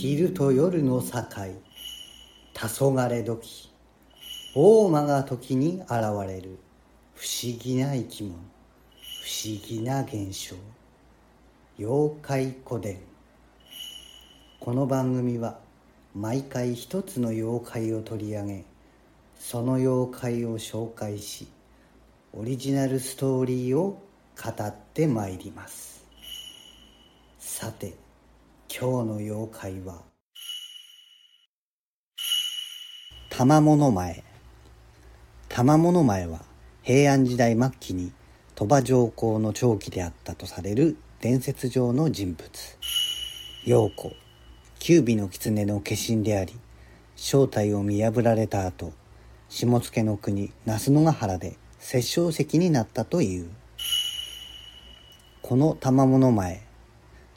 昼と夜の境黄昏時大間が時に現れる。不思議な生き物不思議な現象。妖怪古典この番組は毎回一つの妖怪を取り上げその妖怪を紹介しオリジナルストーリーを語ってまいります。さて今日の妖怪は玉物前。玉物前は平安時代末期に鳥羽上皇の長期であったとされる伝説上の人物。陽子。九尾の狐の化身であり正体を見破られた後下野の国那須野ヶ原で殺生石になったという。この玉物前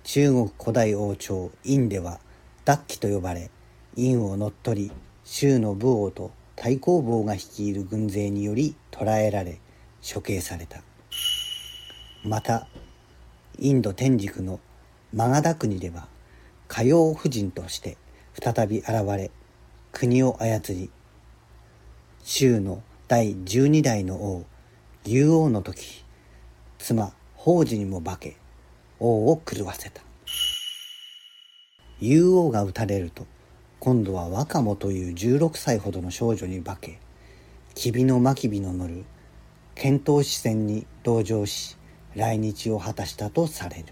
中国古代王朝殷では脱旗と呼ばれ殷を乗っ取り周の武王と太公望が率いる軍勢により捕らえられ処刑された。またインド天竺のマガダ国では火曜夫人として再び現れ国を操り周の第十二代の王竜王の時妻宝珠にも化け王を狂わせた。竜王が討たれると今度は若者という16歳ほどの少女に化け吉備の真備の乗る遣唐使船に同乗し来日を果たしたとされる。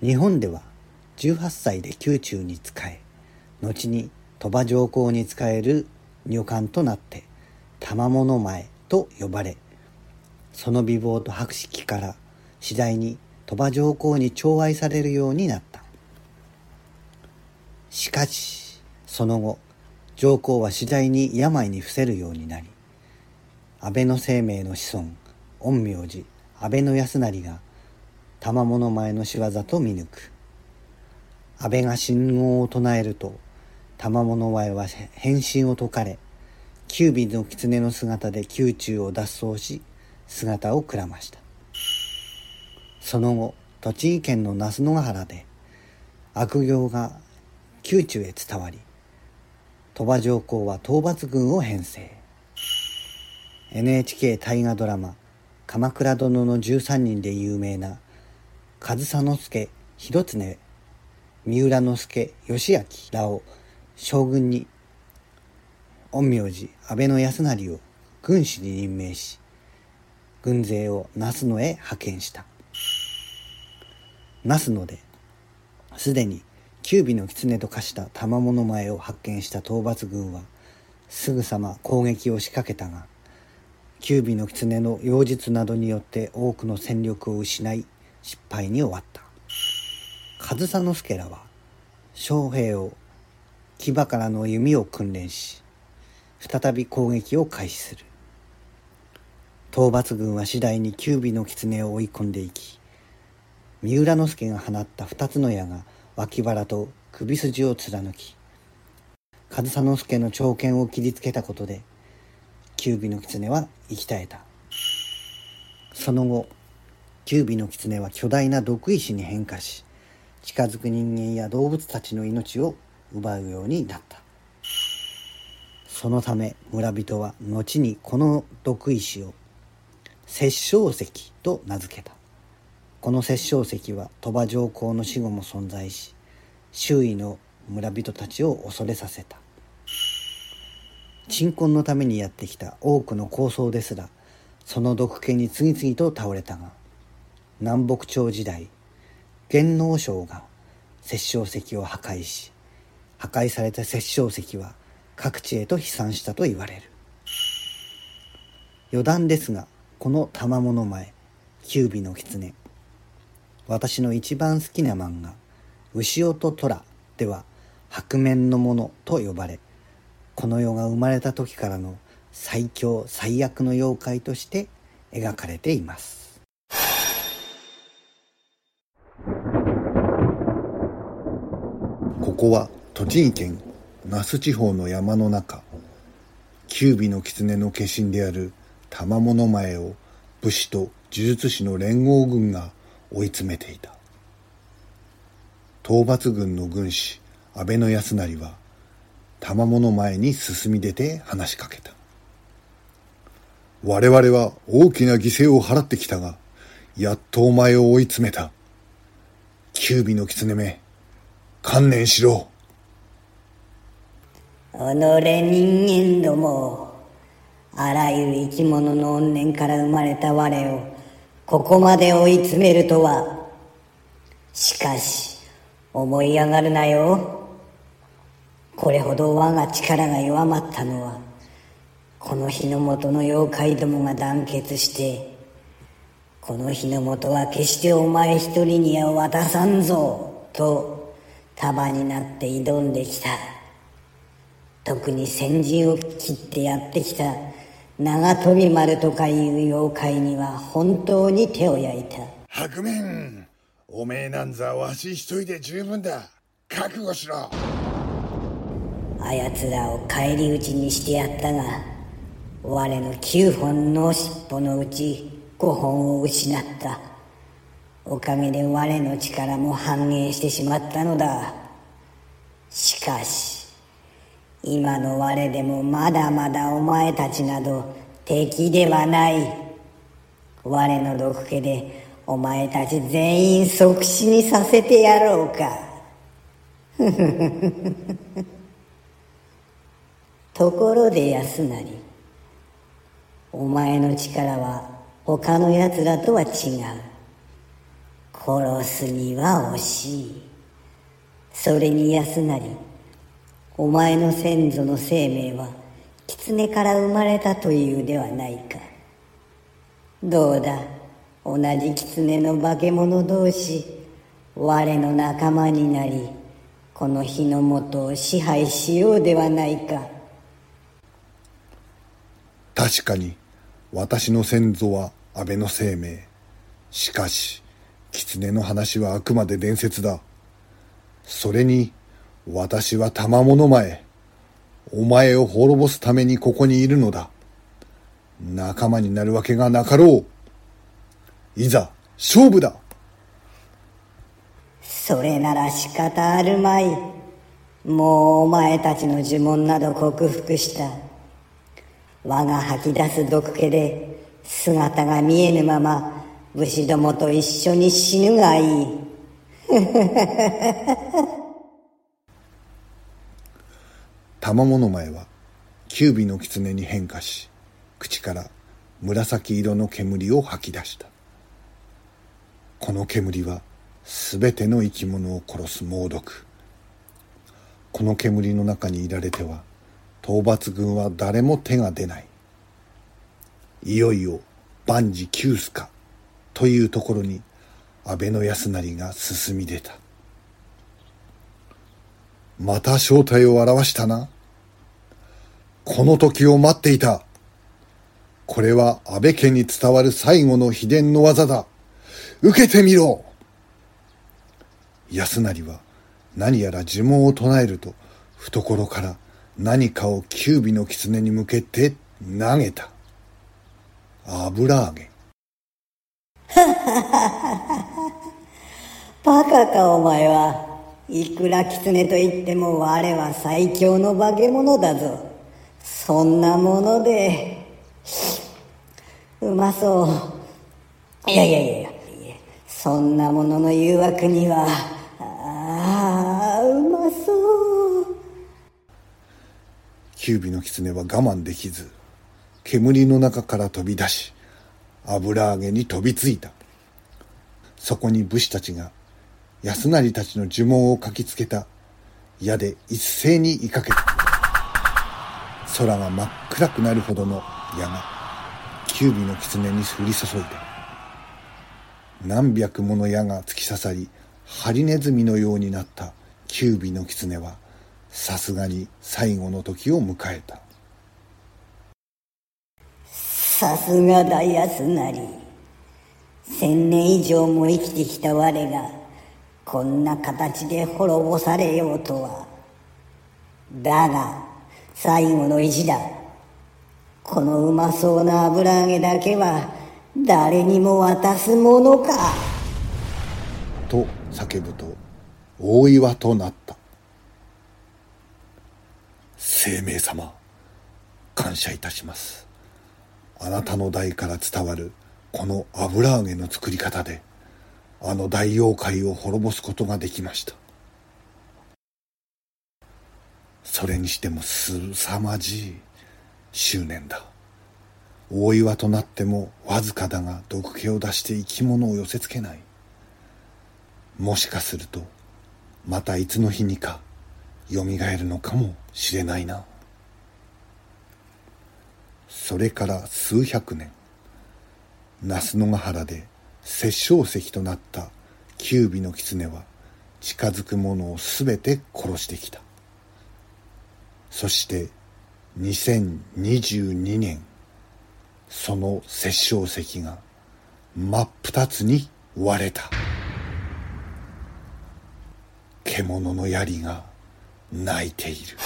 日本では18歳で宮中に仕え後に鳥羽上皇に仕える女官となって玉物前と呼ばれその美貌と博識から次第に鳥羽上皇に寵愛されるようになった。しかしその後上皇は次第に病に伏せるようになり安倍の生命の子孫陰陽師安倍の康成が賜物前の仕業と見抜く。安倍が信号を唱えると賜物前は変身を解かれ九尾の狐の姿で宮中を脱走し姿をくらました。その後栃木県の那須野原で悪行が宮中へ伝わり鳥羽上皇は討伐軍を編成。NHK 大河ドラマ「鎌倉殿の13人」で有名な上総介広常三浦之助義明らを将軍に陰陽師安倍の康成を軍師に任命し軍勢を那須野へ派遣した。那須野ですでに九尾の狐と化した賜物前を発見した討伐軍はすぐさま攻撃を仕掛けたが九尾の狐の妖術などによって多くの戦力を失い失敗に終わった。上総介らは将兵を牙からの弓を訓練し再び攻撃を開始する。討伐軍は次第に九尾の狐を追い込んでいき三浦之助が放った二つの矢が脇腹と首筋を貫き上総介の長剣を切りつけたことで九尾の狐は生き絶えた。その後九尾の狐は巨大な毒石に変化し近づく人間や動物たちの命を奪うようになった。そのため村人は後にこの毒石を殺生石と名付けた。この殺生石は鳥羽上皇の死後も存在し周囲の村人たちを恐れさせた。鎮魂のためにやってきた多くの高僧ですらその毒気に次々と倒れたが南北朝時代元能将が殺生石を破壊し破壊された殺生石は各地へと飛散したと言われる。余談ですがこの賜物前九尾の狐私の一番好きな漫画「牛尾と虎」では白面のものと呼ばれこの世が生まれた時からの最強最悪の妖怪として描かれています。ここは栃木県那須地方の山の中九尾の狐の化身である玉物前を武士と呪術師の連合軍が追い詰めていた。討伐軍の軍師安倍の康成は玉物前に進み出て話しかけた。我々は大きな犠牲を払ってきたがやっとお前を追い詰めた。九尾の狐め観念しろ。己人間どもあらゆる生き物の怨念から生まれた我をここまで追い詰めるとは。しかし思い上がるなよ。これほど我が力が弱まったのはこの日の元の妖怪どもが団結してこの日の元は決してお前一人には渡さんぞと束になって挑んできた。特に先陣を切ってやってきた長飛丸とかいう妖怪には本当に手を焼いた。白面おめえなんざわし一人で十分だ。覚悟しろ。あやつらを返り討ちにしてやったが我の9本の尻尾のうち5本を失った。おかげで我の力も半減してしまったのだ。しかし今の我でもまだまだお前たちなど敵ではない。我の毒気でお前たち全員即死にさせてやろうか。ところで安成お前の力は他の奴らとは違う。殺すには惜しい。それに安成お前の先祖の生命は狐から生まれたというではないか。どうだ？同じ狐の化け物同士我の仲間になりこの日の元を支配しようではないか。確かに私の先祖は安倍の生命。しかし狐の話はあくまで伝説だ。それに私は賜物前。お前を滅ぼすためにここにいるのだ。仲間になるわけがなかろう。いざ、勝負だそれなら仕方あるまい。もうお前たちの呪文など克服した。我が吐き出す毒気で姿が見えぬまま武士どもと一緒に死ぬがいい。玉物前は九尾の狐に変化し口から紫色の煙を吐き出した。この煙は全ての生き物を殺す猛毒。この煙の中にいられては討伐軍は誰も手が出ない。いよいよ万事休すかというところに安倍の康成が進み出た。また正体を表したな。この時を待っていた。これは安倍家に伝わる最後の秘伝の技だ。受けてみろ安成は何やら呪文を唱えると懐から何かを九尾の狐に向けて投げた。油揚げ。バカかお前は。いくら狐と言っても我は最強の化け物だぞ。そんなもので、うまそう。いやいやいやいや、そんなものの誘惑には、ああ、うまそう。九尾の狐は我慢できず、煙の中から飛び出し、油揚げに飛びついた。そこに武士たちが安成たちの呪文を書きつけた矢で一斉に追いかけた空が真っ暗くなるほどの矢が九尾の狐に降り注いだ何百もの矢が突き刺さりハリネズミのようになった九尾の狐はさすがに最後の時を迎えたさすがだ安成千年以上も生きてきた我がこんな形で滅ぼされようとは。だが、最後の意地だ。このうまそうな油揚げだけは、誰にも渡すものか。と叫ぶと、大岩となった生命様感謝いたしますあなたの代から伝わるこの油揚げの作り方であの大妖怪を滅ぼすことができましたそれにしてもすさまじい執念だ。大岩となってもわずかだが毒気を出して生き物を寄せつけない。もしかするとまたいつの日にかよみがえるのかもしれないな。それから数百年那須野ヶ原で殺生石となった九尾の狐は近づく者をすべて殺してきた。そして2022年その殺生石が真っ二つに割れた。獣の槍が泣いている。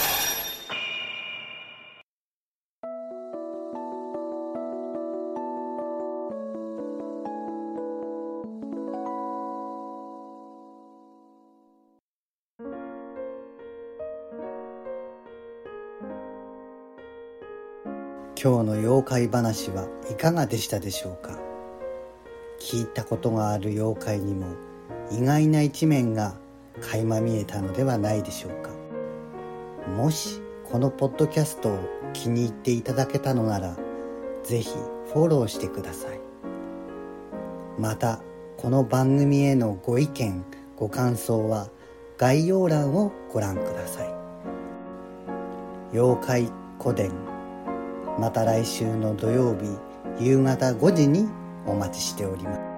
今日の妖怪話はいかがでしたでしょうか？聞いたことがある妖怪にも意外な一面が垣間見えたのではないでしょうか？もしこのポッドキャストを気に入っていただけたのならぜひフォローしてください。またこの番組へのご意見ご感想は概要欄をご覧ください。妖怪古典また来週の土曜日夕方5時にお待ちしております。